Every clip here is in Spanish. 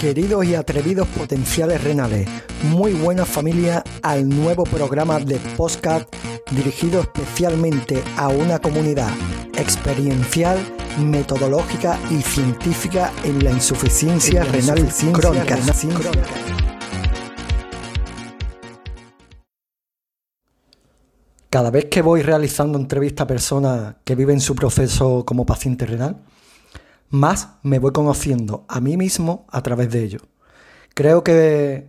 Queridos y atrevidos potenciales renales, muy buena familia al nuevo programa de podcast dirigido especialmente a una comunidad experiencial, metodológica y científica en la insuficiencia renal crónica. Cada vez que voy realizando entrevistas a personas que viven su proceso como paciente renal, más me voy conociendo a mí mismo a través de ello. Creo que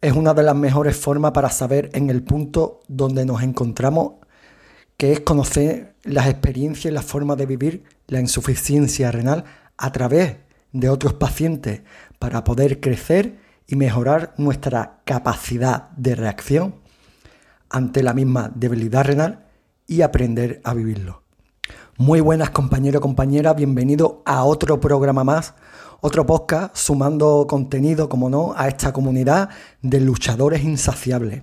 es una de las mejores formas para saber en el punto donde nos encontramos, que es conocer las experiencias y las formas de vivir la insuficiencia renal a través de otros pacientes para poder crecer y mejorar nuestra capacidad de reacción ante la misma debilidad renal y aprender a vivirlo. Muy buenas compañeros, compañeras, bienvenido a otro programa más, otro podcast sumando contenido, como no, a esta comunidad de luchadores insaciables.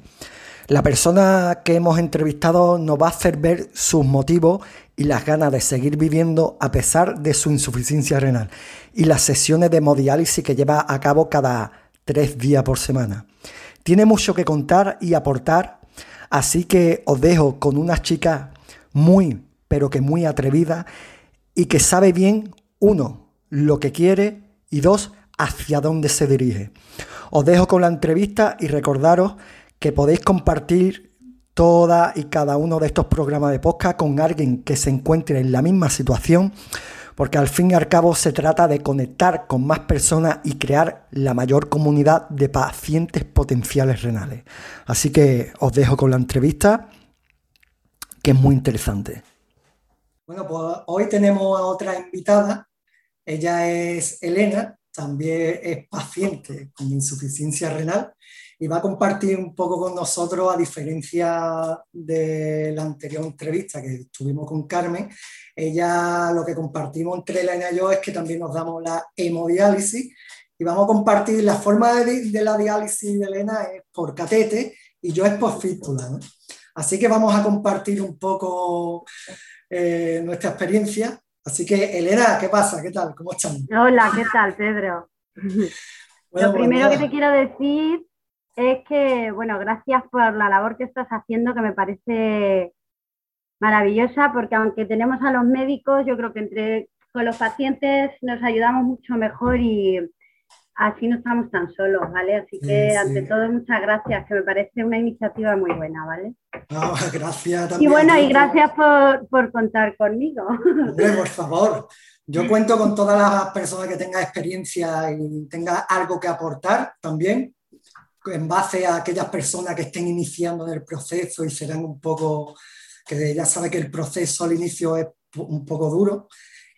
La persona que hemos entrevistado nos va a hacer ver sus motivos y las ganas de seguir viviendo a pesar de su insuficiencia renal y las sesiones de hemodiálisis que lleva a cabo cada tres días por semana. Tiene mucho que contar y aportar, así que os dejo con unas chicas muy, pero que muy atrevida y que sabe bien, uno, lo que quiere y dos, hacia dónde se dirige. Os dejo con la entrevista y recordaros que podéis compartir toda y cada uno de estos programas de podcast con alguien que se encuentre en la misma situación, porque al fin y al cabo se trata de conectar con más personas y crear la mayor comunidad de pacientes potenciales renales. Así que os dejo con la entrevista, que es muy interesante. Bueno, pues hoy tenemos a otra invitada. Ella es Elena, también es paciente con insuficiencia renal y va a compartir un poco con nosotros, a diferencia de la anterior entrevista que tuvimos con Carmen, ella lo que compartimos entre Elena y yo es que también nos damos la hemodiálisis y vamos a compartir la forma de, la diálisis de Elena es por catete y yo es por fístula. Así que vamos a compartir un poco eh, nuestra experiencia. Así que, Elena, ¿qué pasa? ¿Qué tal? ¿Cómo están? Hola, ¿qué tal, Pedro? Lo primero que te quiero decir es que, bueno, gracias por la labor que estás haciendo, que me parece maravillosa, porque aunque tenemos a los médicos, yo creo que entre con los pacientes nos ayudamos mucho mejor y, así no estamos tan solos, ¿vale? Así que ante todo muchas gracias, que me parece una iniciativa muy buena, ¿vale? gracias también. Y bueno, y gracias por, contar conmigo. Hombre, por favor, yo cuento con todas las personas que tengan experiencia y tengan algo que aportar también, en base a aquellas personas que estén iniciando en el proceso y serán un poco, que ya sabe que el proceso al inicio es un poco duro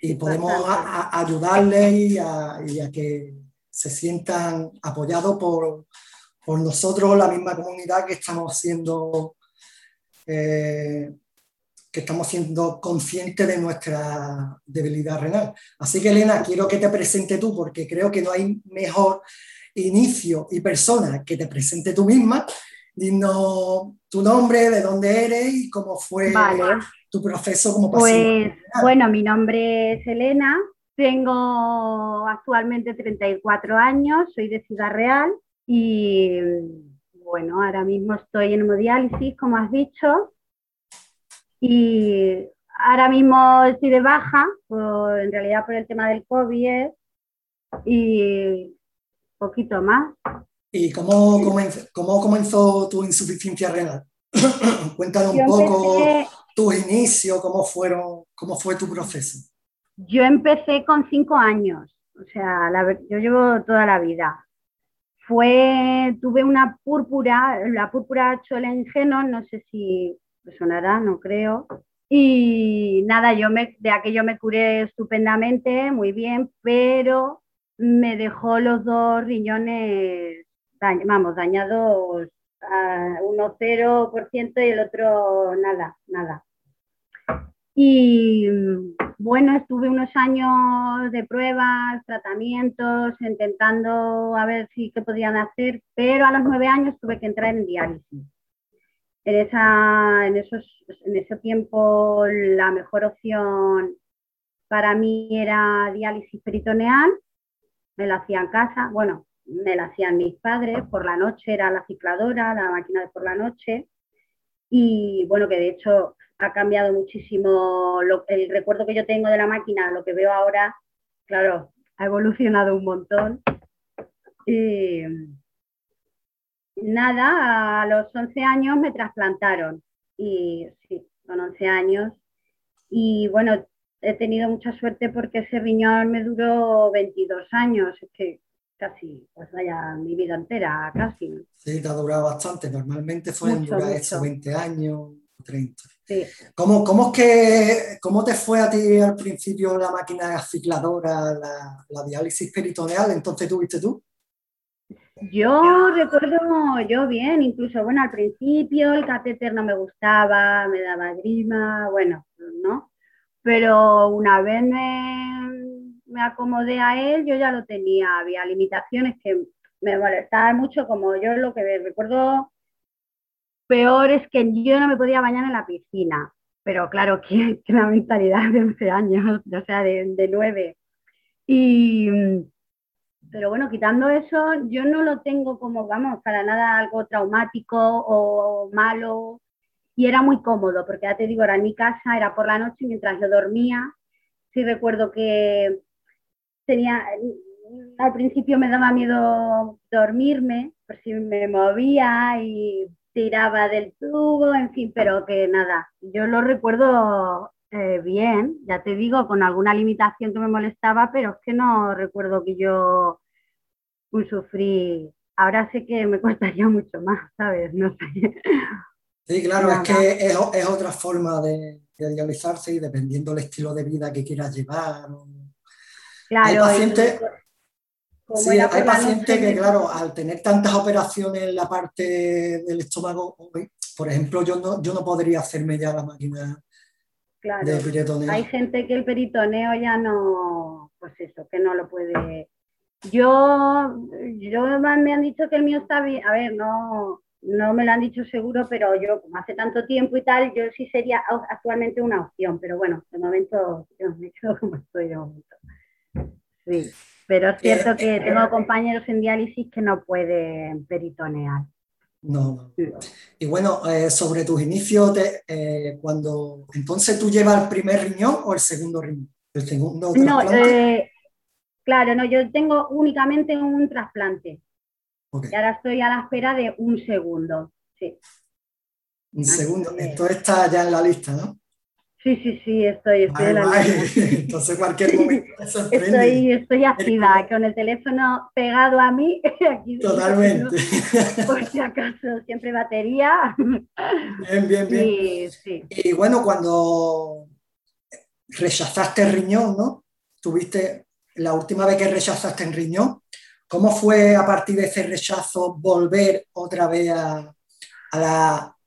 y podemos ayudarles y a que se sientan apoyados por, nosotros, la misma comunidad que estamos haciendo, eh, que estamos siendo conscientes de nuestra debilidad renal. Así que Elena, quiero que te presente tú, porque creo que no hay mejor inicio y persona que te presente tú misma. Dinos tu nombre, de dónde eres y cómo fue tu proceso como paciente. Pues, bueno, mi nombre es Elena, tengo actualmente 34 años, soy de Ciudad Real y bueno, ahora mismo estoy en hemodiálisis, como has dicho, y ahora mismo estoy de baja, en realidad por el tema del COVID y poquito más. ¿Y cómo comenzó, cómo comenzó tu insuficiencia renal? Cuéntanos un poco tu inicio, cómo, fueron, cómo fue tu proceso. Yo empecé con cinco años, o sea, yo llevo toda la vida. Fue, tuve una púrpura, la púrpura cholengeno, no sé si sonará, no creo. Y nada, yo me, de aquello me curé estupendamente, muy bien, pero me dejó los dos riñones, vamos, dañados, uno 0% y el otro nada, nada. Y bueno, estuve unos años de pruebas, tratamientos, intentando a ver si qué podían hacer, pero a los nueve años tuve que entrar en diálisis. En, esa, en, esos, en ese tiempo la mejor opción para mí era diálisis peritoneal me la hacía en casa, bueno, me la hacían mis padres, por la noche era la cicladora, la máquina de por la noche, y bueno, que de hecho ha cambiado muchísimo el recuerdo que yo tengo de la máquina, lo que veo ahora, claro, ha evolucionado un montón. Y nada, a los 11 años me trasplantaron y sí, son 11 años. Y bueno, he tenido mucha suerte porque ese riñón me duró 22 años, es que casi, pues vaya, mi vida entera, casi. Sí, te ha durado bastante, normalmente suelen durar eso 20 años, 30. Sí. ¿Cómo, ¿Cómo, es que, ¿Cómo te fue a ti al principio la máquina cicladora, la, la diálisis peritoneal? ¿Entonces tuviste tú? Yo recuerdo yo bien, incluso, bueno, al principio el catéter no me gustaba, me daba grima, bueno, ¿no? Pero una vez me, acomodé a él, yo ya lo tenía, había limitaciones que me molestaban mucho, como yo lo que recuerdo peor es que yo no me podía bañar en la piscina, pero claro, que, la mentalidad de 11 años, o sea, de, de 9. Y pero bueno, quitando eso, yo no lo tengo como, vamos, para nada algo traumático o malo. Y era muy cómodo, porque ya te digo, era en mi casa, era por la noche mientras yo dormía. Sí recuerdo que tenía, al principio me daba miedo dormirme, por si me movía y tiraba del tubo, en fin, pero que nada, yo lo recuerdo eh, bien, ya te digo, con alguna limitación que me molestaba, pero es que no recuerdo que yo sufrí. Ahora sé que me costaría mucho más, ¿sabes? No sé. Sí, claro, es que es, otra forma de, de y dependiendo del estilo de vida que quieras llevar. Claro, hay pacientes, sí, hay pacientes que, claro, al tener tantas operaciones en la parte del estómago, por ejemplo, yo no, yo no podría hacerme ya la máquina Claro, hay gente que el peritoneo ya no, pues eso, que no lo puede. Yo, yo me han dicho que el mío está bien, a ver, no, no me lo han dicho seguro, pero yo como hace tanto tiempo y tal, yo sí sería actualmente una opción, pero bueno, de momento yo me quedo como estoy de momento. Sí, pero es cierto que tengo compañeros en diálisis que no pueden peritonear. No, Y bueno, eh, sobre tus inicios, eh, cuando entonces tú llevas el primer riñón o el segundo riñón, el segundo No, eh, claro, no, yo tengo únicamente un trasplante. Y ahora estoy a la espera de un segundo, sí. Un segundo, esto está ya en la lista, ¿no? Sí, sí, sí, estoy, estoy en la Entonces cualquier momento Estoy, estoy activa, con el teléfono pegado a mí. Aquí Totalmente. Por si acaso, siempre batería. Bien, bien, bien. Y bueno, cuando rechazaste el riñón, ¿no? Tuviste la última vez que rechazaste el riñón, ¿cómo fue a partir de ese rechazo volver otra vez a, a la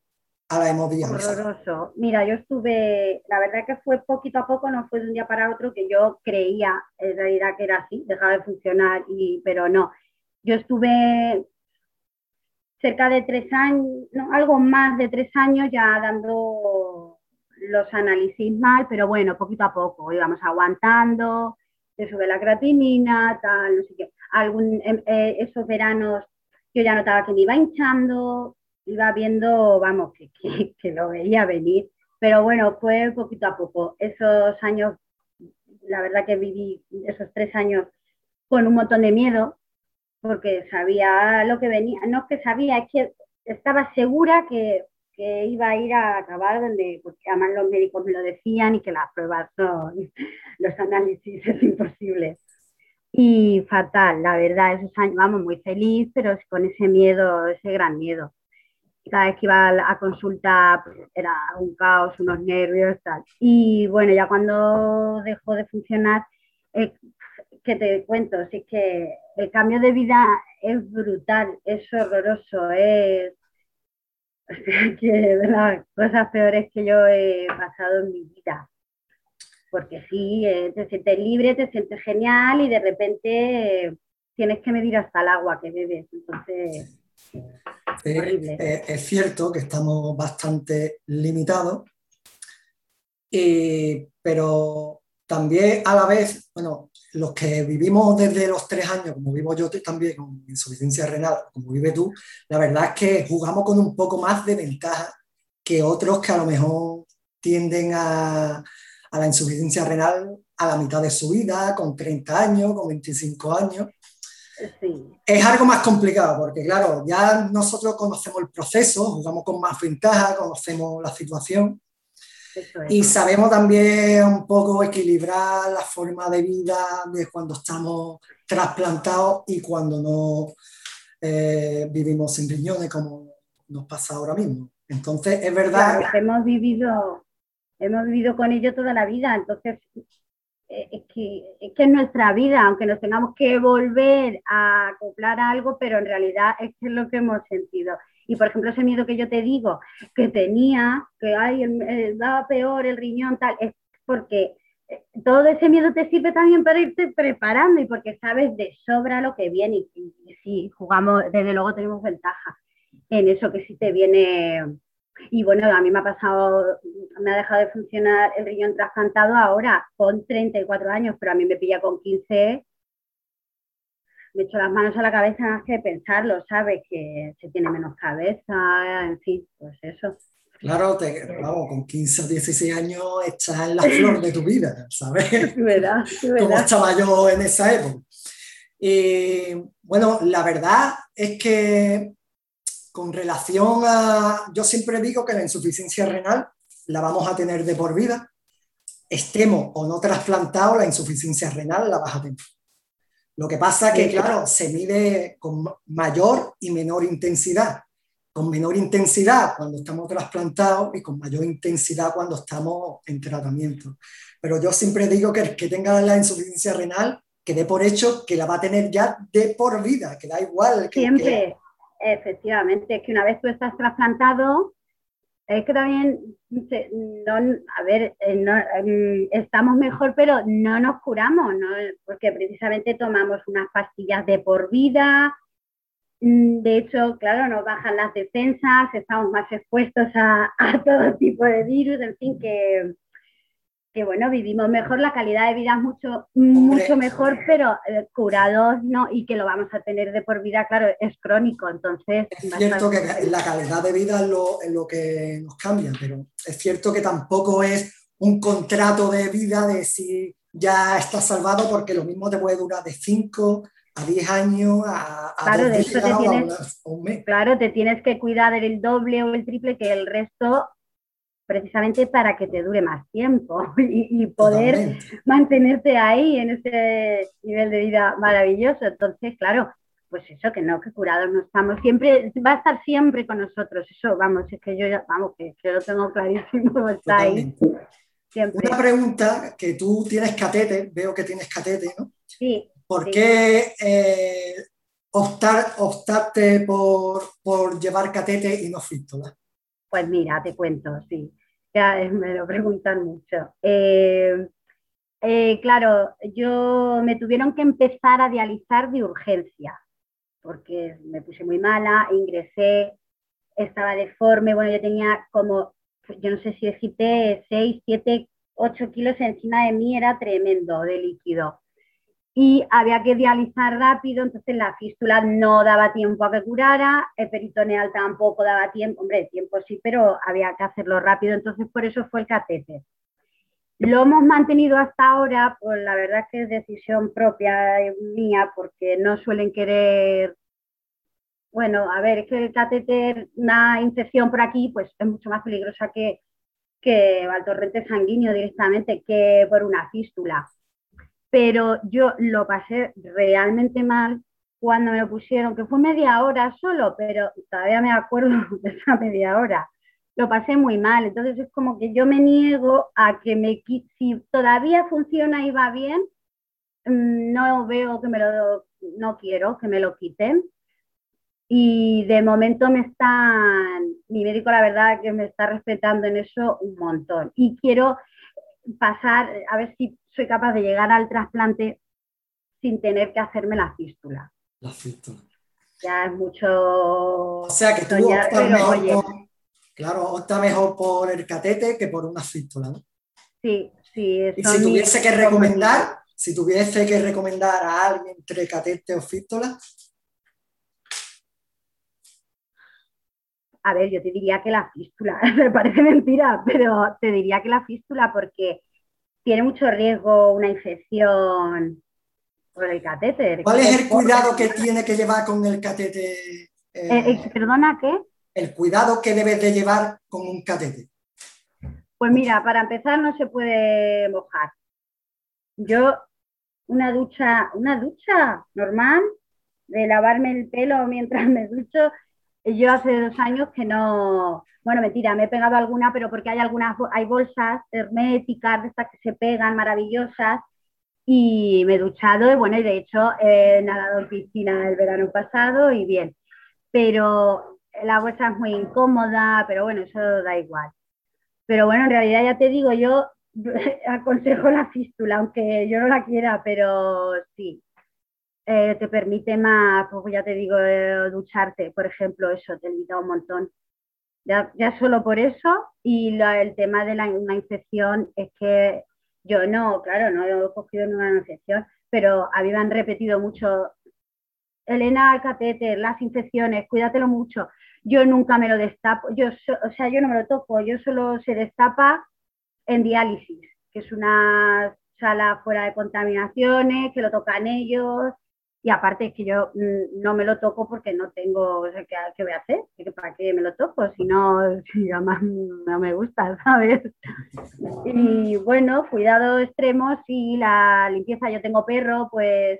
a la Horroroso. Mira, yo estuve, la verdad que fue poquito a poco, no fue de un día para otro que yo creía en realidad que era así, dejaba de funcionar, y, pero no. Yo estuve cerca de tres años, algo más de tres años ya dando los análisis mal, pero bueno, poquito a poco, íbamos aguantando, se sube la creatinina, tal, no sé qué. Algún, em, eh, esos veranos yo ya notaba que me iba hinchando, iba viendo, vamos, que, que, lo veía venir, pero bueno, fue poquito a poco. Esos años, la verdad que viví esos tres años con un montón de miedo, porque sabía lo que venía, no es que sabía, es que estaba segura que, que iba a ir a acabar donde, porque además los médicos me lo decían y que las pruebas son, los análisis es imposible. Y fatal, la verdad, esos años, vamos, muy feliz, pero con ese miedo, ese gran miedo cada vez que iba a consulta pues, era un caos, unos nervios, tal. Y bueno, ya cuando dejó de funcionar, eh, que te cuento, sí que el cambio de vida es brutal, es horroroso, es que las cosas peores que yo he pasado en mi vida. Porque sí, eh, te sientes libre, te sientes genial y de repente eh, tienes que medir hasta el agua que bebes. Entonces, eh, es cierto que estamos bastante limitados, pero también a la vez, bueno, los que vivimos desde los tres años, como vivo yo también con insuficiencia renal, como vive tú, la verdad es que jugamos con un poco más de ventaja que otros que a lo mejor tienden a, a la insuficiencia renal a la mitad de su vida, con 30 años, con 25 años. Es algo más complicado porque, claro, ya nosotros conocemos el proceso, jugamos con más ventaja, conocemos la situación y sabemos también un poco equilibrar la forma de vida de cuando estamos trasplantados y cuando no eh, vivimos sin riñones como nos pasa ahora mismo. Entonces, es verdad. hemos vivido, hemos vivido con ello toda la vida, entonces es que, es que nuestra vida, aunque nos tengamos que volver a acoplar algo, pero en realidad es que es lo que hemos sentido. Y por ejemplo, ese miedo que yo te digo que tenía, que ay, daba peor el riñón, tal, es porque eh, todo ese miedo te sirve también para irte preparando y porque sabes de sobra lo que viene. Y, sí, jugamos, desde luego tenemos ventaja en eso que sí te viene y bueno, a mí me ha pasado, me ha dejado de funcionar el riñón trasplantado ahora con 34 años, pero a mí me pilla con 15. Me echo las manos a la cabeza más que pensarlo, ¿sabes? Que se tiene menos cabeza, en fin, pues eso. Claro, te, vamos, con 15 o 16 años estás en la flor de tu vida, ¿sabes? Es verdad, verdad. Como estaba yo en esa época. Y bueno, la verdad es que con relación a, yo siempre digo que la insuficiencia renal la vamos a tener de por vida, estemos o no trasplantados, la insuficiencia renal la vas a tener. Lo que pasa que, claro, se mide con mayor y menor intensidad. Con menor intensidad cuando estamos trasplantados y con mayor intensidad cuando estamos en tratamiento. Pero yo siempre digo que el que tenga la insuficiencia renal, que dé por hecho que la va a tener ya de por vida, que da igual. Que, siempre. Efectivamente, es que una vez tú estás trasplantado, es que también, a ver, eh, em, estamos mejor, pero no nos curamos, ¿no? porque precisamente tomamos unas pastillas de por vida. Mm, de hecho, claro, nos bajan las defensas, estamos más expuestos a todo tipo de virus, en fin, que, que bueno, vivimos mejor, la calidad de vida es mucho, mucho mejor, pero eh, curados no, y que lo vamos a tener de por vida, claro, es crónico, entonces... Es cierto que la calidad de vida es lo, es lo que nos cambia, pero es cierto que tampoco es un contrato de vida de si ya estás salvado, porque lo mismo te puede durar de 5 a 10 años, a, a claro, de te tienes, un mes. Claro, te tienes que cuidar el doble o el triple que el resto precisamente para que te dure más tiempo y, poder mantenerte ahí en ese nivel de vida maravilloso. Entonces, claro, pues eso, que no, que curados no estamos, siempre, va a estar siempre con nosotros, eso, vamos, es que yo ya, vamos, que, lo tengo clarísimo, está ahí. Siempre. Una pregunta, que tú tienes catete, veo que tienes catete, ¿no? Sí. ¿Por qué eh, optar, optaste por, por llevar catete y no fístula? Pues mira, te cuento, sí. Ya me lo preguntan mucho. Eh, eh, claro, yo me tuvieron que empezar a dializar de urgencia, porque me puse muy mala, ingresé, estaba deforme, bueno, yo tenía como, yo no sé si decirte, 6, 7, 8 kilos encima de mí, era tremendo de líquido y había que dializar rápido, entonces la fístula no daba tiempo a que curara, el peritoneal tampoco daba tiempo, hombre, tiempo sí, pero había que hacerlo rápido, entonces por eso fue el catéter. Lo hemos mantenido hasta ahora, pues la verdad es que es decisión propia mía, porque no suelen querer, bueno, a ver, es que el catéter, una infección por aquí, pues es mucho más peligrosa que, que al torrente sanguíneo directamente, que por una fístula pero yo lo pasé realmente mal cuando me lo pusieron, que fue media hora solo, pero todavía me acuerdo de esa media hora. Lo pasé muy mal, entonces es como que yo me niego a que me si todavía funciona y va bien, mm, no veo que me lo no quiero que me lo quiten. Y de momento me están, mi médico la verdad que me está respetando en eso un montón. Y quiero pasar, a ver si soy capaz de llegar al trasplante sin tener que hacerme la fístula. La fístula. Ya es mucho. O sea que tú optas mejor por, claro, opta mejor por el catete que por una fístula, ¿no? Sí, sí. Y si tuviese que recomendar, si tuviese que recomendar a alguien entre catete o fístula. A ver, yo te diría que la fístula, me parece mentira, pero te diría que la fístula porque tiene mucho riesgo una infección por el catéter. ¿Cuál es el cuidado que tiene que llevar con el catete? Eh, eh, ¿Perdona qué? El cuidado que debes de llevar con un catete. Pues mira, para empezar no se puede mojar. Yo una ducha, una ducha normal de lavarme el pelo mientras me ducho, yo hace dos años que no, bueno, mentira, me he pegado alguna, pero porque hay algunas, hay bolsas herméticas de estas que se pegan, maravillosas, y me he duchado, y bueno, y de hecho he nadado en piscina el verano pasado y bien, pero la bolsa es muy incómoda, pero bueno, eso da igual. Pero bueno, en realidad ya te digo, yo aconsejo la fístula, aunque yo no la quiera, pero sí. Eh, te permite más, pues ya te digo, eh, ducharte, por ejemplo, eso te evita un montón. Ya, ya solo por eso y el tema de la, infección es que yo no, claro, no he cogido ninguna infección, pero a mí me han repetido mucho, Elena, el catéter, las infecciones, cuídatelo mucho. Yo nunca me lo destapo, yo, o sea, yo no me lo toco, yo solo se destapa en diálisis, que es una sala fuera de contaminaciones, que lo tocan ellos, y aparte es que yo mm, no me lo toco porque no tengo, o sea, ¿qué, voy a hacer? ¿Para qué me lo toco? Si no, si además no me gusta, ¿sabes? Y bueno, cuidado extremo, si la limpieza, yo tengo perro, pues,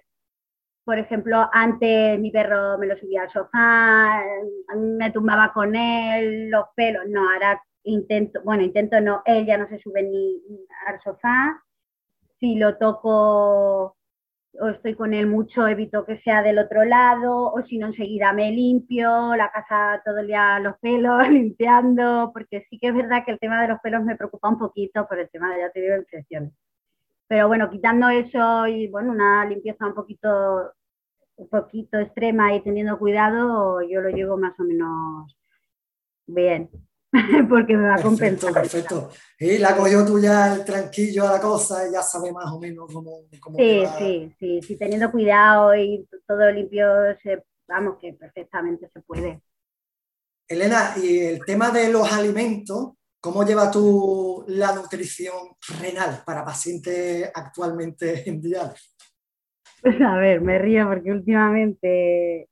por ejemplo, antes mi perro me lo subía al sofá, me tumbaba con él, los pelos, no, ahora intento, bueno, intento no, él ya no se sube ni al sofá, si lo toco o estoy con él mucho, evito que sea del otro lado, o si no enseguida me limpio, la casa todo el día los pelos, limpiando, porque sí que es verdad que el tema de los pelos me preocupa un poquito por el tema de, ya te digo, infecciones. Pero bueno, quitando eso y bueno, una limpieza un poquito, un poquito extrema y teniendo cuidado, yo lo llevo más o menos bien. porque me va a compensar. Perfecto, Y la cogió tú ya el tranquillo a la cosa y ya sabe más o menos cómo. cómo sí, sí, sí, sí, teniendo cuidado y todo limpio, vamos, que perfectamente se puede. Elena, y el tema de los alimentos, ¿cómo lleva tú la nutrición renal para pacientes actualmente en día? Pues a ver, me río porque últimamente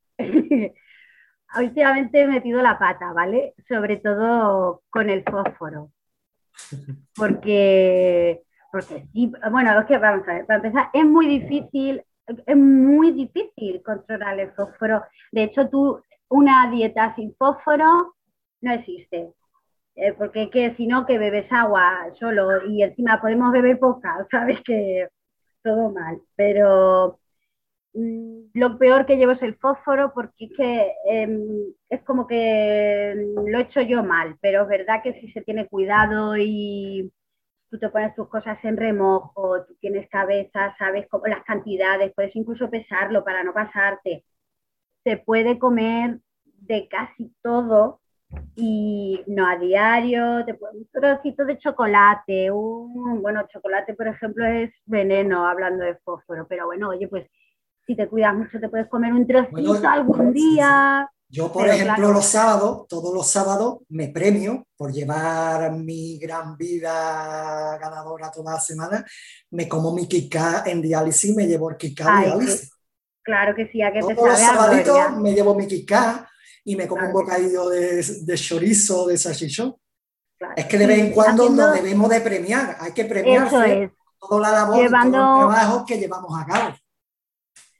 últimamente he metido la pata, ¿vale? Sobre todo con el fósforo. Porque, porque sí, bueno, es que vamos a ver, para empezar, es muy difícil, es muy difícil controlar el fósforo. De hecho, tú, una dieta sin fósforo no existe. Eh, porque que si no, que bebes agua solo y encima podemos beber poca, sabes que todo mal. Pero lo peor que llevo es el fósforo porque es que em, es como que lo he hecho yo mal, pero es verdad que si se tiene cuidado y tú te pones tus cosas en remojo, tú tienes cabeza, sabes cómo las cantidades, puedes incluso pesarlo para no pasarte. Se puede comer de casi todo y no a diario, te un trocito de chocolate, un, bueno, chocolate por ejemplo es veneno hablando de fósforo, pero bueno, oye, pues si te cuidas mucho te puedes comer un trocito algún día. Yo, por ejemplo, los sábados, todos los sábados, me premio por llevar mi gran vida ganadora toda la semana. Me como mi kika en diálisis, me llevo el kika en diálisis. Claro que sí, a que todos los sábados me llevo mi kika y me como un bocadillo de, de, chorizo, de salchichón. es que de vez en cuando nos debemos de premiar, hay que premiarse toda la labor, Llevando... todo el trabajo que llevamos a cabo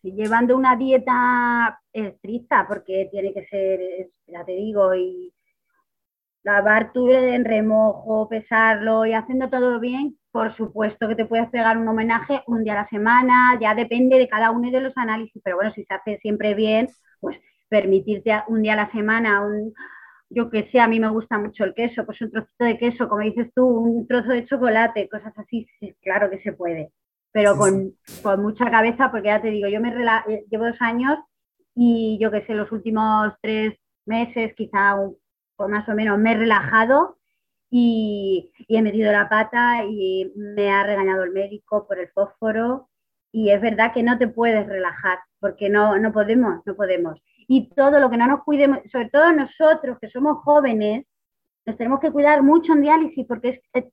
llevando una dieta estricta, porque tiene que ser, ya te digo, y lavar tu en remojo, pesarlo y haciendo todo bien, por supuesto que te puedes pegar un homenaje un día a la semana, ya depende de cada uno de los análisis, pero bueno, si se hace siempre bien, pues permitirte un día a la semana, un, yo que sé, a mí me gusta mucho el queso, pues un trocito de queso, como dices tú, un trozo de chocolate, cosas así, claro que se puede pero con, mucha cabeza, porque ya te digo, yo me eh, llevo dos años y yo que sé, los últimos tres meses, quizá por más o menos, me he relajado y, he metido la pata y me ha regañado el médico por el fósforo y es verdad que no te puedes relajar, porque no, no podemos, no podemos. Y todo lo que no nos cuidemos, sobre todo nosotros que somos jóvenes, nos tenemos que cuidar mucho en diálisis porque es,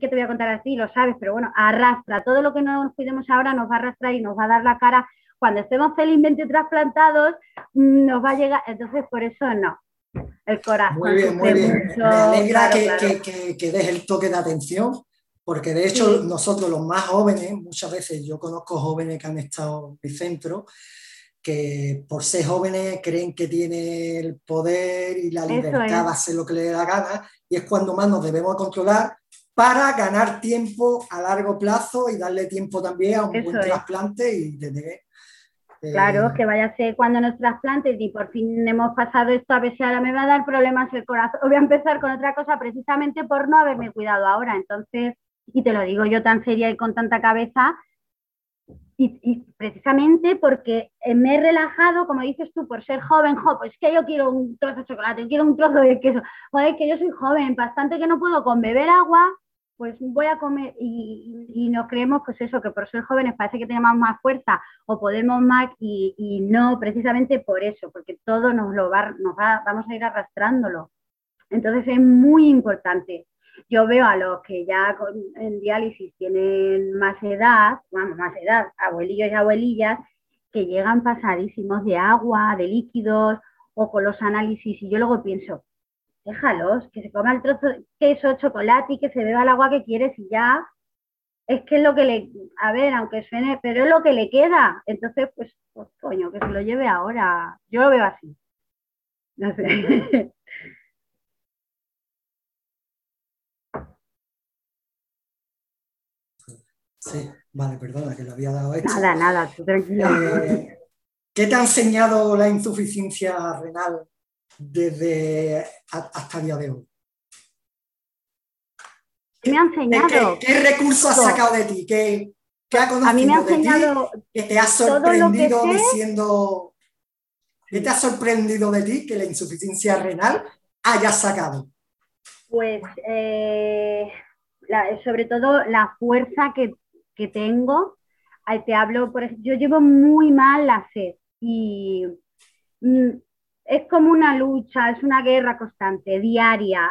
¿qué te voy a contar así? Lo sabes, pero bueno, arrastra. Todo lo que no nos cuidemos ahora nos va a arrastrar y nos va a dar la cara. Cuando estemos felizmente trasplantados, mm, nos va a llegar. Entonces, por eso no. El corazón. Muy bien, muy bien. Me alegra que, Que, que, des el toque de atención, porque de hecho, nosotros los más jóvenes, muchas veces yo conozco jóvenes que han estado en mi centro que por ser jóvenes creen que tienen el poder y la libertad de hacer lo que les da gana y es cuando más nos debemos controlar para ganar tiempo a largo plazo y darle tiempo también a un buen trasplante y tener... Eh, claro, que vaya a ser cuando nos trasplantes y por fin hemos pasado esto, a ver si ahora me va a dar problemas el corazón. Voy a empezar con otra cosa precisamente por no haberme cuidado ahora. Entonces, y te lo digo yo tan seria y con tanta cabeza, y, precisamente porque me he relajado, como dices tú, por ser joven, jo, pues que yo quiero un trozo de chocolate, quiero un trozo de queso, joder, que yo soy joven, bastante que no puedo con beber agua, pues voy a comer y, nos creemos pues eso, que por ser jóvenes parece que tenemos más fuerza o podemos más y, no precisamente por eso, porque todo nos lo va, nos va, vamos a ir arrastrándolo. Entonces es muy importante yo veo a los que ya en diálisis tienen más edad, vamos, más edad, abuelillos y abuelillas, que llegan pasadísimos de agua, de líquidos o con los análisis y yo luego pienso, déjalos, que se coma el trozo de queso, chocolate y que se beba el agua que quieres y ya es que es lo que le, a ver, aunque suene, pero es lo que le queda. Entonces, pues, pues coño, que se lo lleve ahora. Yo lo veo así. No sé. Sí, vale, perdona, que lo había dado hecho. Nada, nada, tú tranquilo. Eh, ¿Qué te ha enseñado la insuficiencia renal desde hasta el día de hoy? ¿Qué me ha enseñado? ¿Qué, recurso has sacado de ti? ¿Qué, qué ha conocido a mí me ha enseñado de ti que te ha sorprendido diciendo... ¿Qué te ha sorprendido de ti que la insuficiencia renal haya sacado? Pues eh, sobre todo la fuerza que que tengo, te hablo, por yo llevo muy mal la sed y mm, es como una lucha, es una guerra constante, diaria,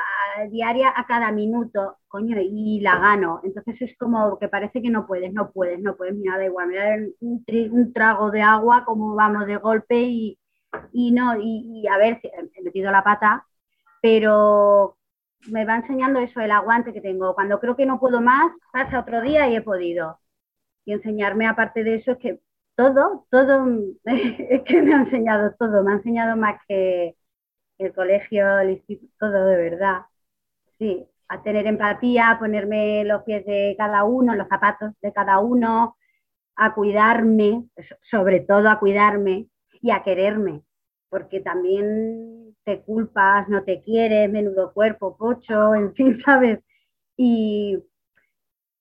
diaria a cada minuto, coño, y la gano. Entonces es como que parece que no puedes, no puedes, no puedes, mira, da igual, mira, un, un trago de agua, como vamos de golpe y, y no, y, y a ver, he metido la pata, pero me va enseñando eso, el aguante que tengo. Cuando creo que no puedo más, pasa otro día y he podido. Y enseñarme, aparte de eso, es que todo, todo, es que me ha enseñado todo, me ha enseñado más que el colegio, el instituto, todo de verdad. Sí, a tener empatía, a ponerme los pies de cada uno, los zapatos de cada uno, a cuidarme, sobre todo a cuidarme y a quererme, porque también te culpas, no te quieres, menudo cuerpo, pocho, en fin, ¿sabes? Y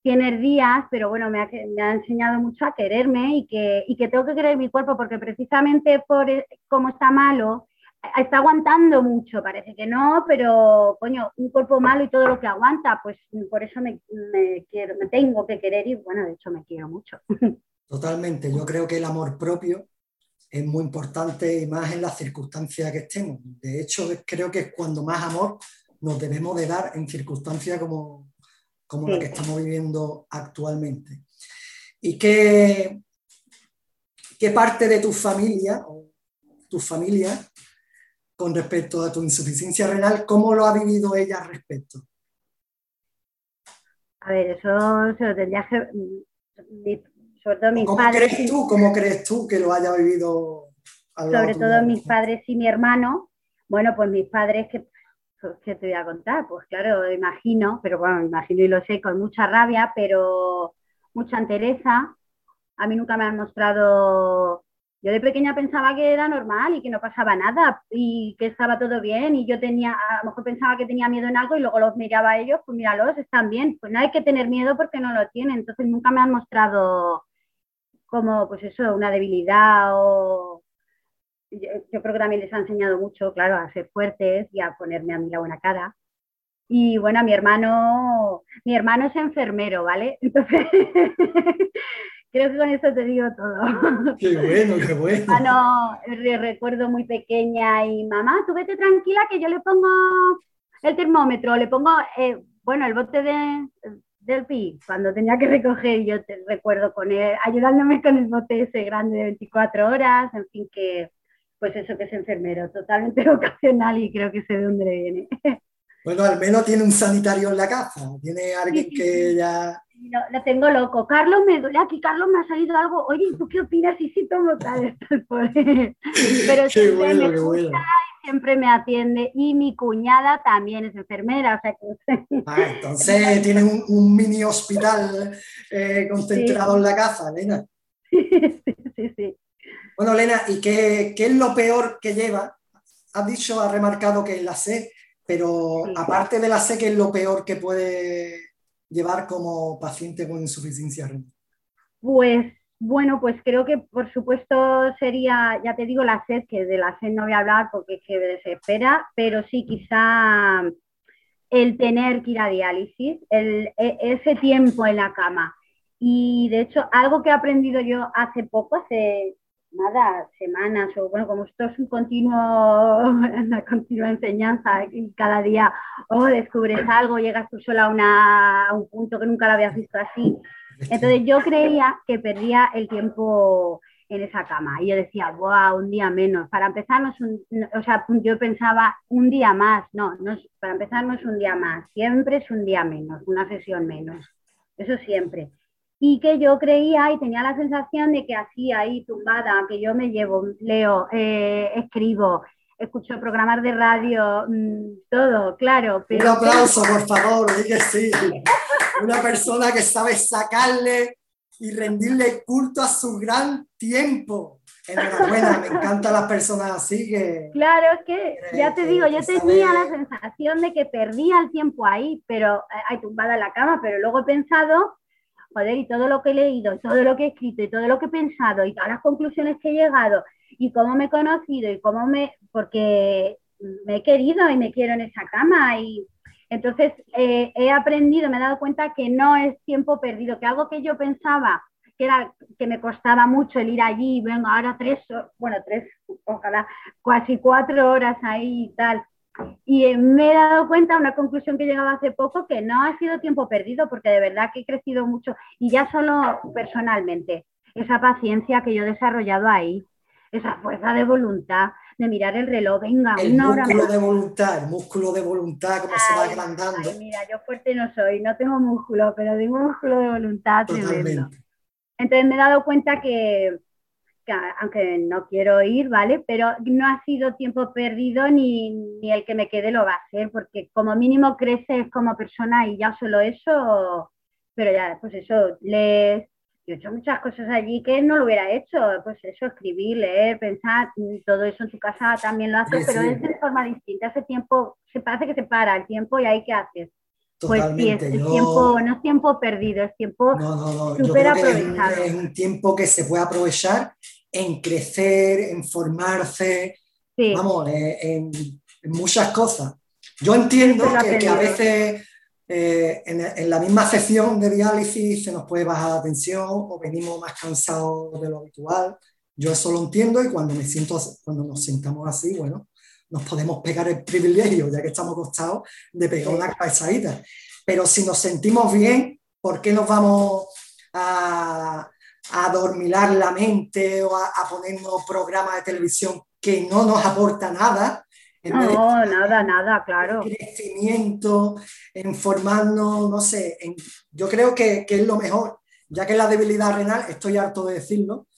tienes días, pero bueno, me ha, me ha enseñado mucho a quererme y que, tengo que querer mi cuerpo porque precisamente por e, cómo está malo, está aguantando mucho, parece que no, pero coño, un cuerpo malo y todo lo que aguanta, pues por eso me, me, quiero, me tengo que querer y bueno, de hecho me quiero mucho. Totalmente, yo creo que el amor propio es muy importante y más en las circunstancias que estemos. De hecho, creo que es cuando más amor nos debemos de dar en circunstancias como, como la que estamos viviendo actualmente. ¿Y qué, qué parte de tu familia, o tu familia, con respecto a tu insuficiencia renal, cómo lo ha vivido ella al respecto? A ver, eso se lo tendría que ¿Cómo Crees tú, ¿Cómo crees tú que lo haya vivido? Sobre todo mis padres y mi hermano. Bueno, pues mis padres, que, ¿qué te voy a contar? Pues claro, imagino, pero bueno, imagino y lo sé con mucha rabia, pero mucha entereza. A mí nunca me han mostrado yo de pequeña pensaba que era normal y que no pasaba nada y que estaba todo bien y yo tenía, a lo mejor pensaba que tenía miedo en algo y luego los miraba a ellos, pues míralos, están bien, pues no hay que tener miedo porque no lo tienen, entonces nunca me han mostrado como, pues eso, una debilidad o... Yo, creo que también les ha enseñado mucho, claro, a ser fuertes y a ponerme a mí la buena cara. Y bueno, mi hermano, mi hermano es enfermero, ¿vale? Entonces, Creo que con eso te digo todo. Qué bueno, qué bueno. Ah, no, recuerdo muy pequeña y mamá, tú vete tranquila que yo le pongo el termómetro, le pongo, eh, bueno, el bote de, del PI, cuando tenía que recoger, yo te recuerdo con él, ayudándome con el bote ese grande de 24 horas, en fin, que pues eso que es enfermero, totalmente vocacional y creo que sé de dónde viene. Bueno, al menos tiene un sanitario en la casa, tiene alguien que ya... lo tengo loco. Carlos me duele aquí, Carlos me ha salido algo. Oye, ¿tú qué opinas? Y si tomo tal, Pero siempre me escucha y siempre me atiende. Y mi cuñada también es enfermera. O sea que... ah, entonces tiene un, mini hospital eh, concentrado en la casa, Elena. sí, sí, sí. Bueno, Elena, ¿y qué, qué, es lo peor que lleva? Has dicho, has remarcado que es la sed pero aparte de la C, ¿qué es lo peor que puede llevar como paciente con insuficiencia renal? Pues bueno, pues creo que por supuesto sería, ya te digo, la sed, que de la sed no voy a hablar porque es que desespera, pero sí quizá el tener que ir a diálisis, el, e, ese tiempo en la cama. Y de hecho, algo que he aprendido yo hace poco, hace nada, semanas o bueno, como esto es un continuo, una continua enseñanza y cada día o descubres algo, llegas tú sola a, un punto que nunca lo habías visto así. Entonces yo creía que perdía el tiempo en esa cama y yo decía, wow, un día menos. Para empezar, no es un, o sea, yo pensaba un día más, no, no para empezar no es un día más, siempre es un día menos, una sesión menos, eso siempre y que yo creía y tenía la sensación de que así ahí tumbada, que yo me llevo, leo, eh, escribo, escucho programas de radio, mm, todo, claro. Un aplauso, por favor, que sí. Una persona que sabe sacarle y rendirle culto a su gran tiempo. Enhorabuena, me encantan las personas así que... Claro, es que ya te digo, yo tenía la sensación de que perdía el tiempo ahí, pero eh, ahí tumbada en la cama, pero luego he pensado joder, y todo lo que he leído, y todo lo que he escrito, y todo lo que he pensado, y todas las conclusiones que he llegado, y cómo me he conocido, y cómo me, porque me he querido y me quiero en esa cama, y entonces eh, he aprendido, me he dado cuenta que no es tiempo perdido, que algo que yo pensaba que era que me costaba mucho el ir allí, vengo ahora tres, bueno, tres, ojalá, casi cuatro horas ahí y tal, y me he dado cuenta, una conclusión que he llegado hace poco, que no ha sido tiempo perdido, porque de verdad que he crecido mucho y ya solo personalmente, esa paciencia que yo he desarrollado ahí, esa fuerza de voluntad, de mirar el reloj, venga, el músculo de voluntad, el músculo de voluntad, como se va agrandando. mira, yo fuerte no soy, no tengo músculo, pero de músculo de voluntad tremendo. Entonces me he dado cuenta que, aunque no quiero ir, ¿vale? Pero no ha sido tiempo perdido ni, ni, el que me quede lo va a ser, porque como mínimo creces como persona y ya solo eso, pero ya, pues eso, les... Yo he hecho muchas cosas allí que no lo hubiera hecho, pues eso, escribir, leer, pensar, todo eso en tu casa también lo haces, pero es de forma distinta. Ese tiempo, se parece que se para el tiempo y ahí qué haces. Pues sí, es, tiempo, no es tiempo perdido, es tiempo súper aprovechado. Es un tiempo que se puede aprovechar en crecer, en formarse, vamos, en, muchas cosas. Yo entiendo que, a veces eh, en, la misma sesión de diálisis se nos puede bajar la tensión o venimos más cansados de lo habitual. Yo eso lo entiendo y cuando, me siento, cuando nos sentamos así, bueno, nos podemos pegar el privilegio, ya que estamos acostados, de pegar una cabezadita. Pero si nos sentimos bien, ¿por qué nos vamos a, a dormilar la mente o a, ponernos programas de televisión que no nos aporta nada. no, nada, nada, claro. Crecimiento, en formarnos, no sé, yo creo que, que, es lo mejor, ya que la debilidad renal, estoy harto de decirlo,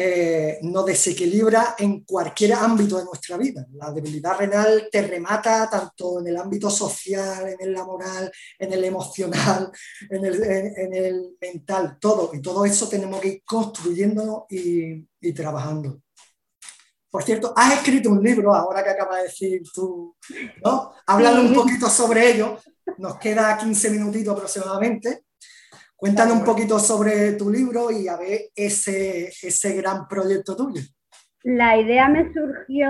eh, nos desequilibra en cualquier ámbito de nuestra vida. La debilidad renal te remata tanto en el ámbito social, en el laboral, en el emocional, en el, mental, todo. Y todo eso tenemos que ir construyendo y, trabajando. Por cierto, has escrito un libro, ahora que acabas de decir tú, ¿no? Hablando un poquito sobre ello, nos queda 15 minutitos aproximadamente. Cuéntanos un poquito sobre tu libro y a ver ese, ese gran proyecto tuyo. La idea me surgió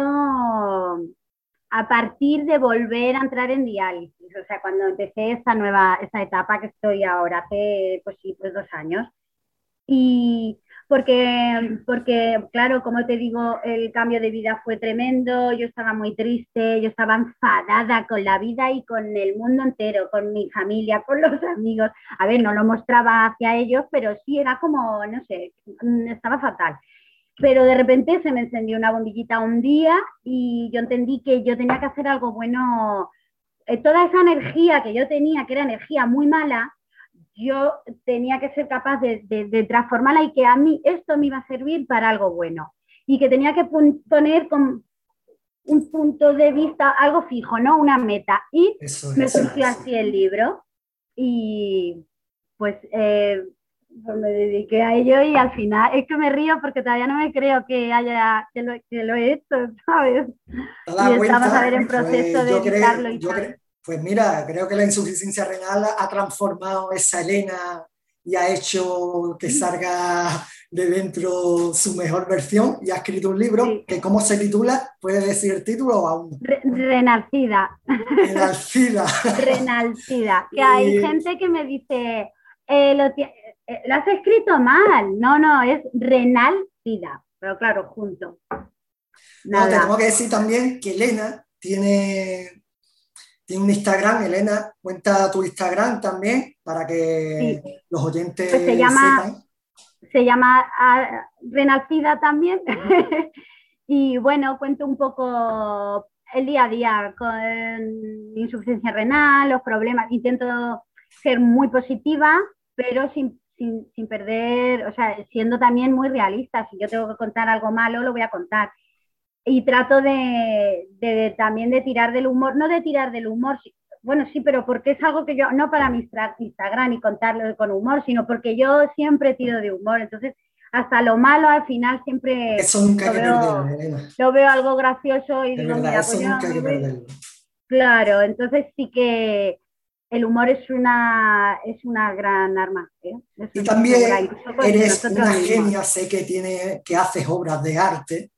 a partir de volver a entrar en diálisis, o sea, cuando empecé esta nueva, esta etapa que estoy ahora, hace pues sí, pues dos años. Y porque, porque, claro, como te digo, el cambio de vida fue tremendo, yo estaba muy triste, yo estaba enfadada con la vida y con el mundo entero, con mi familia, con los amigos. A ver, no lo mostraba hacia ellos, pero sí era como, no sé, estaba fatal. Pero de repente se me encendió una bombillita un día y yo entendí que yo tenía que hacer algo bueno. Eh, toda esa energía que yo tenía, que era energía muy mala, yo tenía que ser capaz de, transformarla y que a mí esto me iba a servir para algo bueno. Y que tenía que poner con un punto de vista, algo fijo, ¿no? Una meta. Y me surgió así el libro. Y pues, eh, pues, me dediqué a ello y al final es que me río porque todavía no me creo que haya que lo, que lo he hecho, ¿sabes? Y estamos a ver en proceso de editarlo y pues mira, creo que la insuficiencia renal ha transformado esa Elena y ha hecho que salga de dentro su mejor versión y ha escrito un libro que cómo se titula, puede decir el título aún. Renalcida. Renalcida. Renalcida. Que hay gente que me dice, eh, lo, eh, lo, has escrito mal. No, no, es Renalcida, pero claro, junto. No, tengo que decir también que Elena tiene tiene un Instagram, Elena, cuenta tu Instagram también para que los oyentes pues se llama, sepan. Se llama ah, Renacida también. y bueno, cuento un poco el día a día con insuficiencia renal, los problemas. Intento ser muy positiva, pero sin, sin perder, o sea, siendo también muy realista. Si yo tengo que contar algo malo, lo voy a contar y trato de, también de tirar del humor, no de tirar del humor, bueno, sí, pero porque es algo que yo, no para mi Instagram y contarlo con humor, sino porque yo siempre tiro de humor, entonces hasta lo malo al final siempre eso nunca lo, veo, lo veo algo gracioso y digo, mira, pues Claro, entonces sí que el humor es una, es una gran arma. ¿eh? y también eres una genia, sé que, tiene, que haces obras de arte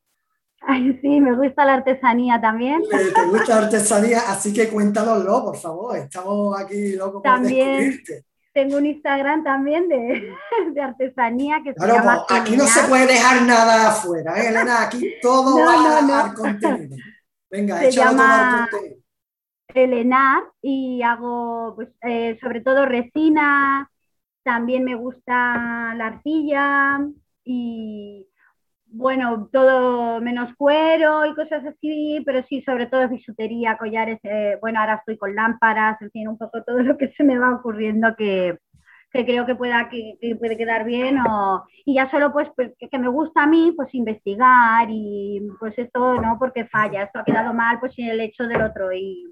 Ay, sí, me gusta la artesanía también. Te gusta la artesanía, así que cuéntanoslo, por favor. Estamos aquí locos también, por descubrirte. Tengo un Instagram también de, de artesanía que se llama pues, aquí no se puede dejar nada afuera, ¿eh, Elena? Aquí todo va al contenido. Venga, se llama contenido. Elenar y hago pues, eh, sobre todo resina, también me gusta la arcilla y bueno, todo menos cuero y cosas así, pero sí, sobre todo bisutería, collares, eh, bueno, ahora estoy con lámparas, en un poco todo lo que se me va ocurriendo que, creo que pueda que, puede quedar bien o, y ya solo pues, pues que, me gusta a mí pues investigar y pues esto no porque falla, esto ha quedado mal pues en el hecho del otro y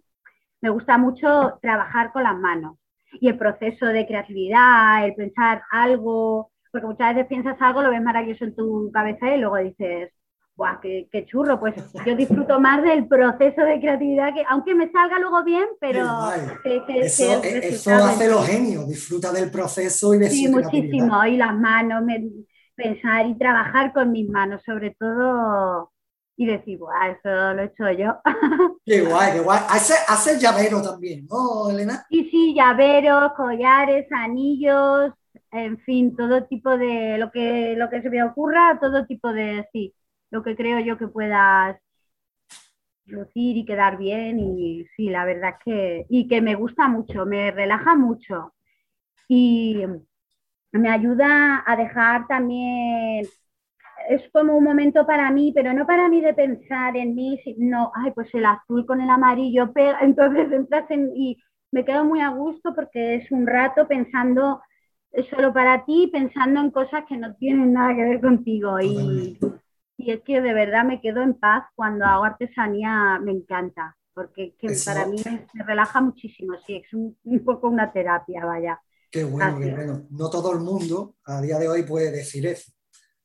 me gusta mucho trabajar con las manos y el proceso de creatividad, el pensar algo, porque muchas veces piensas algo, lo ves maravilloso en tu cabeza y luego dices, ¡buah, qué, chulo! Pues yo disfruto más del proceso de creatividad, que aunque me salga luego bien, pero... eso, eso hace lo genio, disfruta del proceso y de Sí, muchísimo, y las manos, pensar y trabajar con mis manos, sobre todo y decir, guau, eso lo he hecho yo. Qué guay, qué guay. Hace, hace llavero también, ¿no, Elena? Sí, sí, llaveros, collares, anillos, en fin, todo tipo de lo que, lo que se me ocurra, todo tipo de, sí, lo que creo yo que puedas lucir y quedar bien y sí, la verdad que, y que me gusta mucho, me relaja mucho. Y me ayuda a dejar también, es como un momento para mí, pero no para mí de pensar en mí, sino, ay, pues el azul con el amarillo, entonces entras en, y me quedo muy a gusto porque es un rato pensando es solo para ti, pensando en cosas que no tienen nada que ver contigo. Y, y, es que de verdad me quedo en paz cuando hago artesanía, me encanta, porque para mí me, relaja muchísimo, sí, es un, poco una terapia, vaya. Qué bueno, qué bueno. No todo el mundo a día de hoy puede decir eso.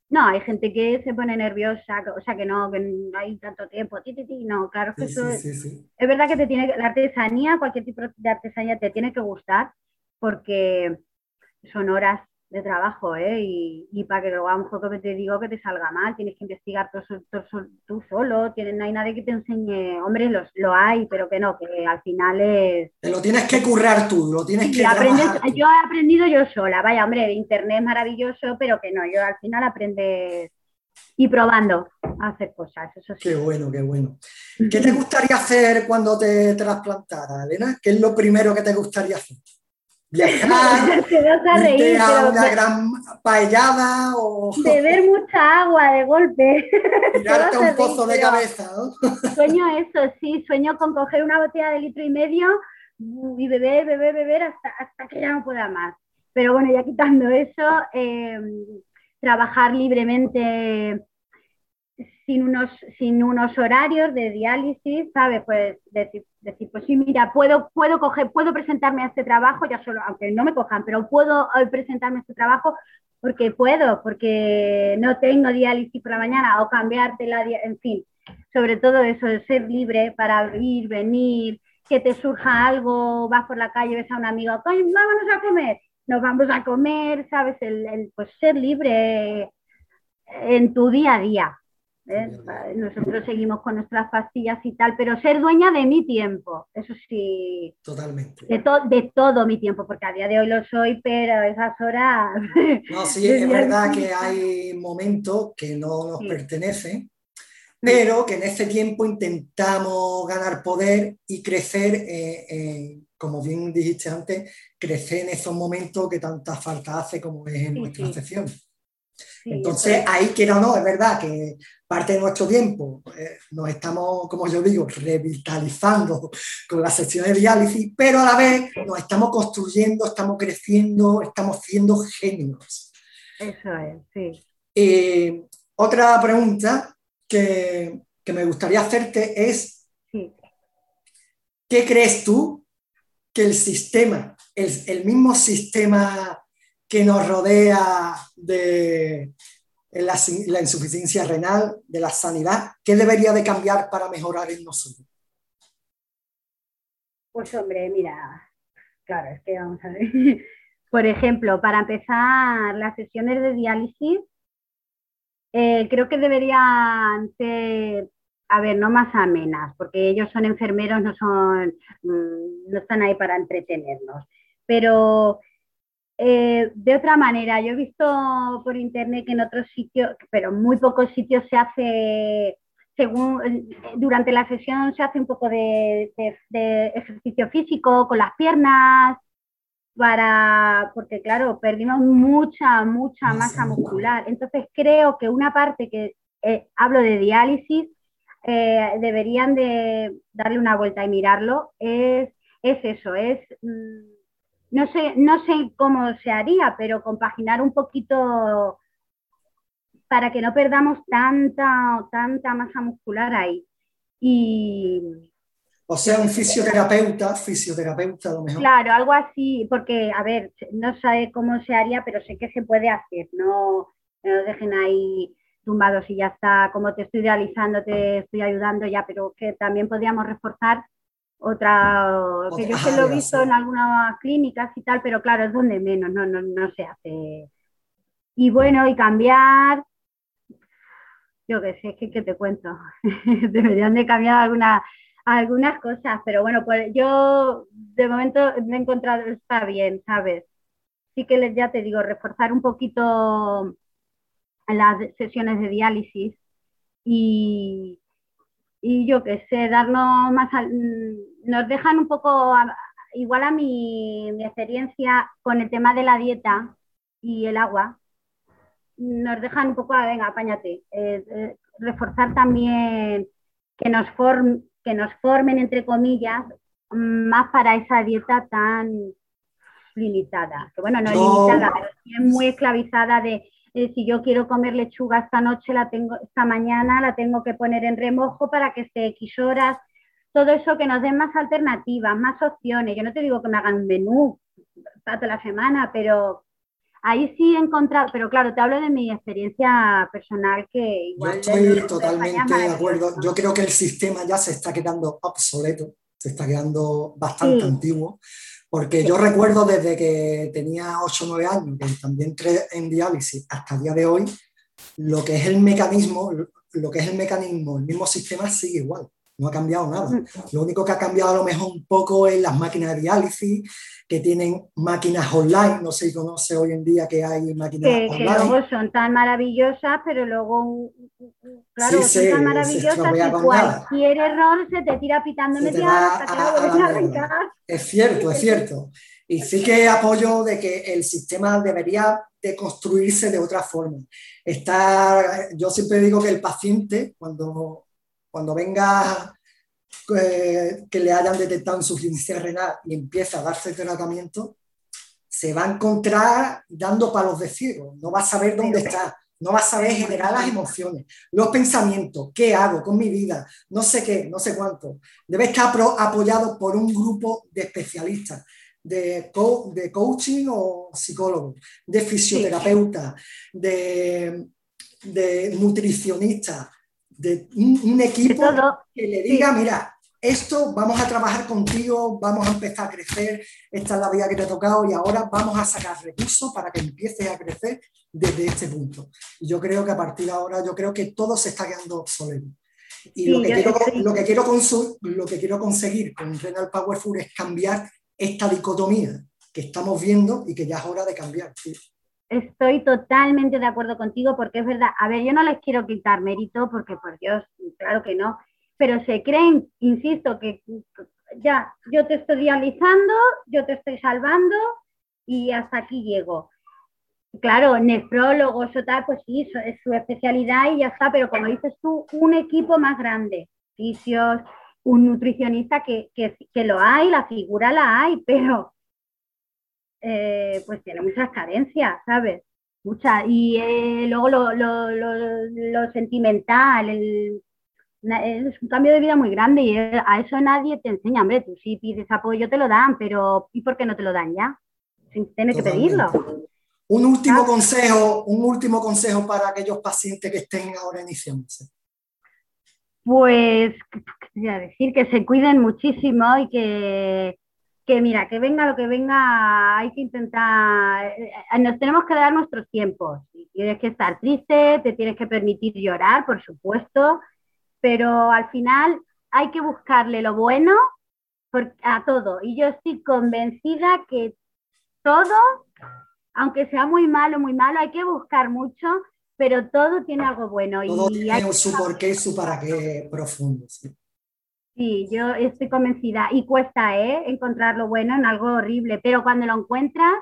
No, hay gente que se pone nerviosa, o sea, que no, que no hay tanto tiempo, no, claro que eso es, es, verdad que te tiene la artesanía, cualquier tipo de artesanía te tiene que gustar, porque son horas de trabajo, ¿eh? Y, para que luego a lo mejor que te digo que te salga mal, tienes que investigar tú solo, tienes, no hay nadie que te enseñe, hombre, los, lo hay, pero que no, que al final es... Te lo tienes que currar tú, lo tienes que aprendes, Yo he aprendido yo sola, vaya, hombre, internet es maravilloso, pero que no, yo al final aprendes y probando a hacer cosas, eso sí. Qué bueno, qué bueno. ¿Qué te gustaría hacer cuando te trasplantara, Elena? ¿Qué es lo primero que te gustaría hacer? viajar, reír, a una gran paellada o... Beber mucha agua de golpe. Tirarte un pozo de cabeza, ¿no? Sueño eso, sí, sueño con coger una botella de litro y medio y beber, beber, beber hasta, hasta que ya no pueda más. Pero bueno, ya quitando eso, em, trabajar libremente sin unos, sin unos horarios de diálisis, ¿sabes? Pues decir, decir, pues sí, mira, puedo, puedo, coger, puedo presentarme a este trabajo, ya solo, aunque no me cojan, pero puedo eh, presentarme a este trabajo porque puedo, porque no tengo diálisis por la mañana o cambiarte la, en fin, sobre todo eso de ser libre para ir, venir, que te surja algo, vas por la calle, ves a un amigo, vámonos a comer, nos vamos a comer, ¿sabes? el, pues ser libre en tu día a día. ¿Eh? Nosotros seguimos con nuestras pastillas y tal, pero ser dueña de mi tiempo, eso sí. Totalmente. De, de todo mi tiempo, porque a día de hoy lo soy, pero a esas horas. No, sí, es verdad que hay momentos que no nos pertenecen, pero que en ese tiempo intentamos ganar poder y crecer, eh, como bien dijiste antes, crecer en esos momentos que tanta falta hace como es en nuestra sección. Entonces, ahí quiera o no, es verdad que parte de nuestro tiempo eh, nos estamos, como yo digo, revitalizando con las sesiones de diálisis, pero a la vez nos estamos construyendo, estamos creciendo, estamos siendo genios. Eso es, sí. Eh, otra pregunta que, me gustaría hacerte es, ¿qué crees tú que el sistema, el mismo sistema que nos rodea de la, insuficiencia renal, de la sanidad, ¿qué debería de cambiar para mejorar en nosotros? Pues hombre, mira, claro, es que vamos a ver. Por ejemplo, para empezar las sesiones de diálisis, eh, creo que deberían ser, a ver, no más amenas, porque ellos son enfermeros, no son, mm, no están ahí para entretenernos. Pero eh, de otra manera, yo he visto por internet que en otros sitios, pero en muy pocos sitios se hace, según durante la sesión se hace un poco de, ejercicio físico con las piernas, para, porque claro, perdimos mucha, mucha masa muscular. Entonces creo que una parte que eh, hablo de diálisis, eh, deberían de darle una vuelta y mirarlo, es, es eso, es... Mm, no sé, no sé cómo se haría, pero compaginar un poquito para que no perdamos tanta, tanta masa muscular ahí. Y, o sea, un fisioterapeuta, fisioterapeuta a lo mejor. Claro, algo así, porque, a ver, no sé cómo se haría, pero sé que se puede hacer, no, no dejen ahí tumbados y ya está, como te estoy realizando, te estoy ayudando ya, pero que también podríamos reforzar otra, que yo se lo he visto en algunas clínicas y tal, pero claro, es donde menos, no, no, no se hace. Y bueno, y cambiar, yo qué sé, ¿qué, te cuento? Deberían de cambiar algunas algunas cosas, pero bueno, pues yo de momento me he encontrado, está bien, ¿sabes? Sí que les, ya te digo, reforzar un poquito las sesiones de diálisis y, y yo qué sé, darnos más, nos dejan un poco, igual a mi, experiencia con el tema de la dieta y el agua, nos dejan un poco, venga, apáñate, eh, eh, reforzar también que nos, que nos formen, entre comillas, más para esa dieta tan limitada, que bueno, no, es limitada, pero es muy esclavizada de eh, si yo quiero comer lechuga esta noche, la tengo, esta mañana la tengo que poner en remojo para que esté X horas. Todo eso que nos den más alternativas, más opciones. Yo no te digo que me hagan un menú para toda la semana, pero ahí sí he encontrado, pero claro, te hablo de mi experiencia personal que igual... Yo estoy totalmente de acuerdo. Yo creo que el sistema ya se está quedando obsoleto, se está quedando bastante antiguo Porque yo recuerdo desde que tenía 8 o 9 años, que también entré en diálisis hasta el día de hoy, lo que es el mecanismo, lo que es el mecanismo, el mismo sistema sigue igual no ha cambiado nada. Lo único que ha cambiado a lo mejor un poco es las máquinas de diálisis, que tienen máquinas online, no sé si conoce hoy en día que hay máquinas online. Que luego son tan maravillosas, pero luego, claro, son tan maravillosas que cualquier error se te tira pitando media hasta que a, arrancar. Es cierto, es cierto. Y sí que apoyo de que el sistema debería de construirse de otra forma. Está, yo siempre digo que el paciente, cuando cuando venga eh, que le hayan detectado insuficiencia renal y empieza a darse tratamiento, se va a encontrar dando palos de ciego, no va a saber dónde está, no va a saber generar las emociones, los pensamientos, qué hago con mi vida, no sé qué, no sé cuánto. Debe estar apoyado por un grupo de especialistas, de, de coaching o psicólogos, de fisioterapeutas, de, de nutricionistas, de un, equipo que le diga, mira, esto vamos a trabajar contigo, vamos a empezar a crecer, esta es la vida que te ha tocado y ahora vamos a sacar recursos para que empieces a crecer desde este punto. Y yo creo que a partir de ahora, yo creo que todo se está quedando obsoleto. Y lo, que quiero, lo, que quiero lo que quiero conseguir con Renal Powerful es cambiar esta dicotomía que estamos viendo y que ya es hora de cambiar. Estoy totalmente de acuerdo contigo porque es verdad, a ver, yo no les quiero quitar mérito porque por Dios, claro que no, pero se creen, insisto, que ya, yo te estoy dializando, yo te estoy salvando y hasta aquí llego. Claro, nefrólogos o tal, pues sí, es su especialidad y ya está, pero como dices tú, un equipo más grande, fisios, un nutricionista que, que lo hay, la figura la hay, pero eh, pues tiene muchas carencias, ¿sabes? Muchas. Y eh, luego lo, sentimental, es un cambio de vida muy grande y a eso nadie te enseña. Hombre, tú sí pides apoyo, te lo dan, pero ¿y por qué no te lo dan ya? Sin tener que pedirlo. Un último consejo, un último consejo para aquellos pacientes que estén ahora iniciándose. Pues, decir? Que se cuiden muchísimo y que, que mira, que venga lo que venga, hay que intentar, eh, nos tenemos que dar nuestros tiempos. Tienes que estar triste, te tienes que permitir llorar, por supuesto, pero al final hay que buscarle lo bueno a todo. Y yo estoy convencida que todo, aunque sea muy malo, muy malo, hay que buscar mucho, pero todo tiene algo bueno. Todo y tiene su porqué su para qué profundo. ¿sí? Sí, yo estoy convencida. Y cuesta, ¿eh? Encontrar lo bueno en algo horrible, pero cuando lo encuentras,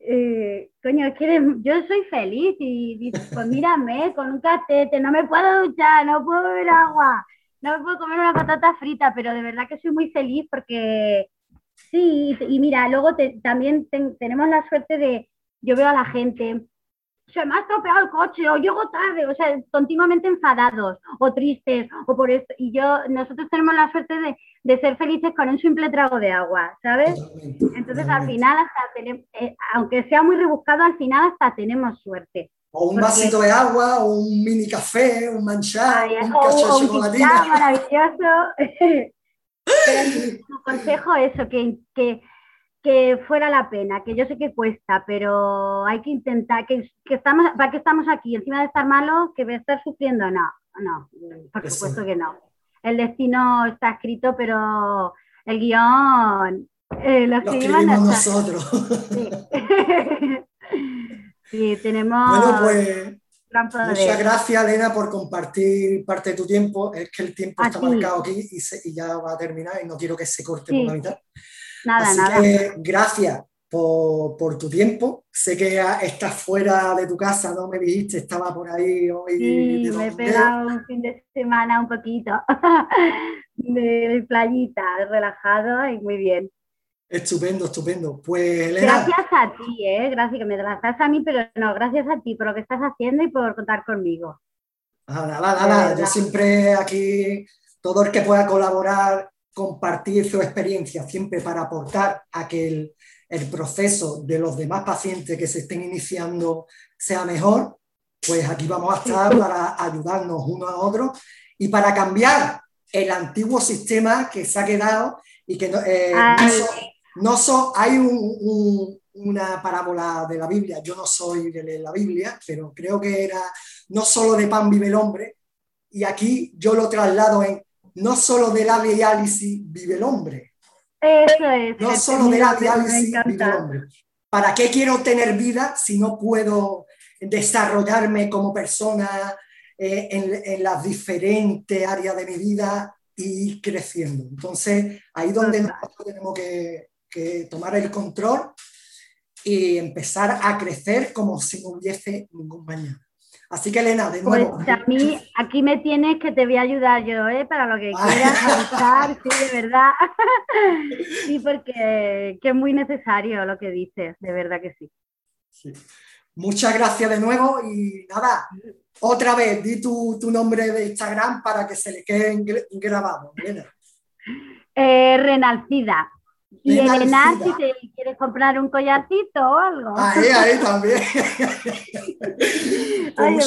eh, coño, es que yo soy feliz y dices, pues mírame, con un catete, no me puedo duchar, no puedo beber agua, no me puedo comer una patata frita, pero de verdad que soy muy feliz porque sí, y mira, luego también tenemos la suerte de, yo veo a la gente se me ha estropeado el coche o llego tarde, o sea, continuamente enfadados o tristes o por esto. Y yo, nosotros tenemos la suerte de, de ser felices con un simple trago de agua, ¿sabes? Entonces al final hasta tenemos, eh, aunque sea muy rebuscado, al final hasta tenemos suerte. O un vasito de agua, o un mini café, un manchado, un cacho de chocolatina. maravilloso. Pero consejo eso, que, que que fuera la pena, que yo sé que cuesta, pero hay que intentar, que, estamos, ¿para qué estamos aquí? Encima de estar malos, que voy a estar sufriendo, no, no, por supuesto que no. El destino está escrito, pero el guion eh, lo, escribimos nosotros. Sí. tenemos... Bueno, pues muchas gracias, Elena, por compartir parte de tu tiempo. Es que el tiempo está marcado aquí y, ya va a terminar y no quiero que se corte por la mitad. Nada, nada. Que gracias por, tu tiempo. Sé que estás fuera de tu casa, ¿no? Me dijiste, estaba por ahí hoy. Sí, me he pegado un fin de semana un poquito de playita, relajado y muy bien. Estupendo, estupendo. Pues Gracias a ti, ¿eh? Gracias que me das a mí, pero no, gracias a ti por lo que estás haciendo y por contar conmigo. Nada, nada, nada. Yo siempre aquí, todo el que pueda colaborar compartir su experiencia siempre para aportar a que el, proceso de los demás pacientes que se estén iniciando sea mejor, pues aquí vamos a estar para ayudarnos uno a otro y para cambiar el antiguo sistema que se ha quedado y que no, eh, no so, hay una parábola de la Biblia, yo no soy de la Biblia, pero creo que era no solo de pan vive el hombre, y aquí yo lo traslado en no solo de la diálisis vive el hombre. Eso es. No solo de la diálisis vive el hombre. ¿Para qué quiero tener vida si no puedo desarrollarme como persona eh, en, las diferentes áreas de mi vida y ir creciendo? Entonces, ahí donde nosotros tenemos que, que tomar el control y empezar a crecer como si no hubiese ningún mañana. Así que Elena, de nuevo. Pues a mí aquí me tienes que te voy a ayudar yo, ¿eh? Para lo que quieras avisar, sí, de verdad. sí, porque es muy necesario lo que dices, de verdad que sí. Muchas gracias de nuevo y nada, otra vez, di tu, nombre de Instagram para que se le quede grabado, Elena. Eh, Renalcida, y Elena, si te quieres comprar un collarcito o algo. Ahí, ahí también.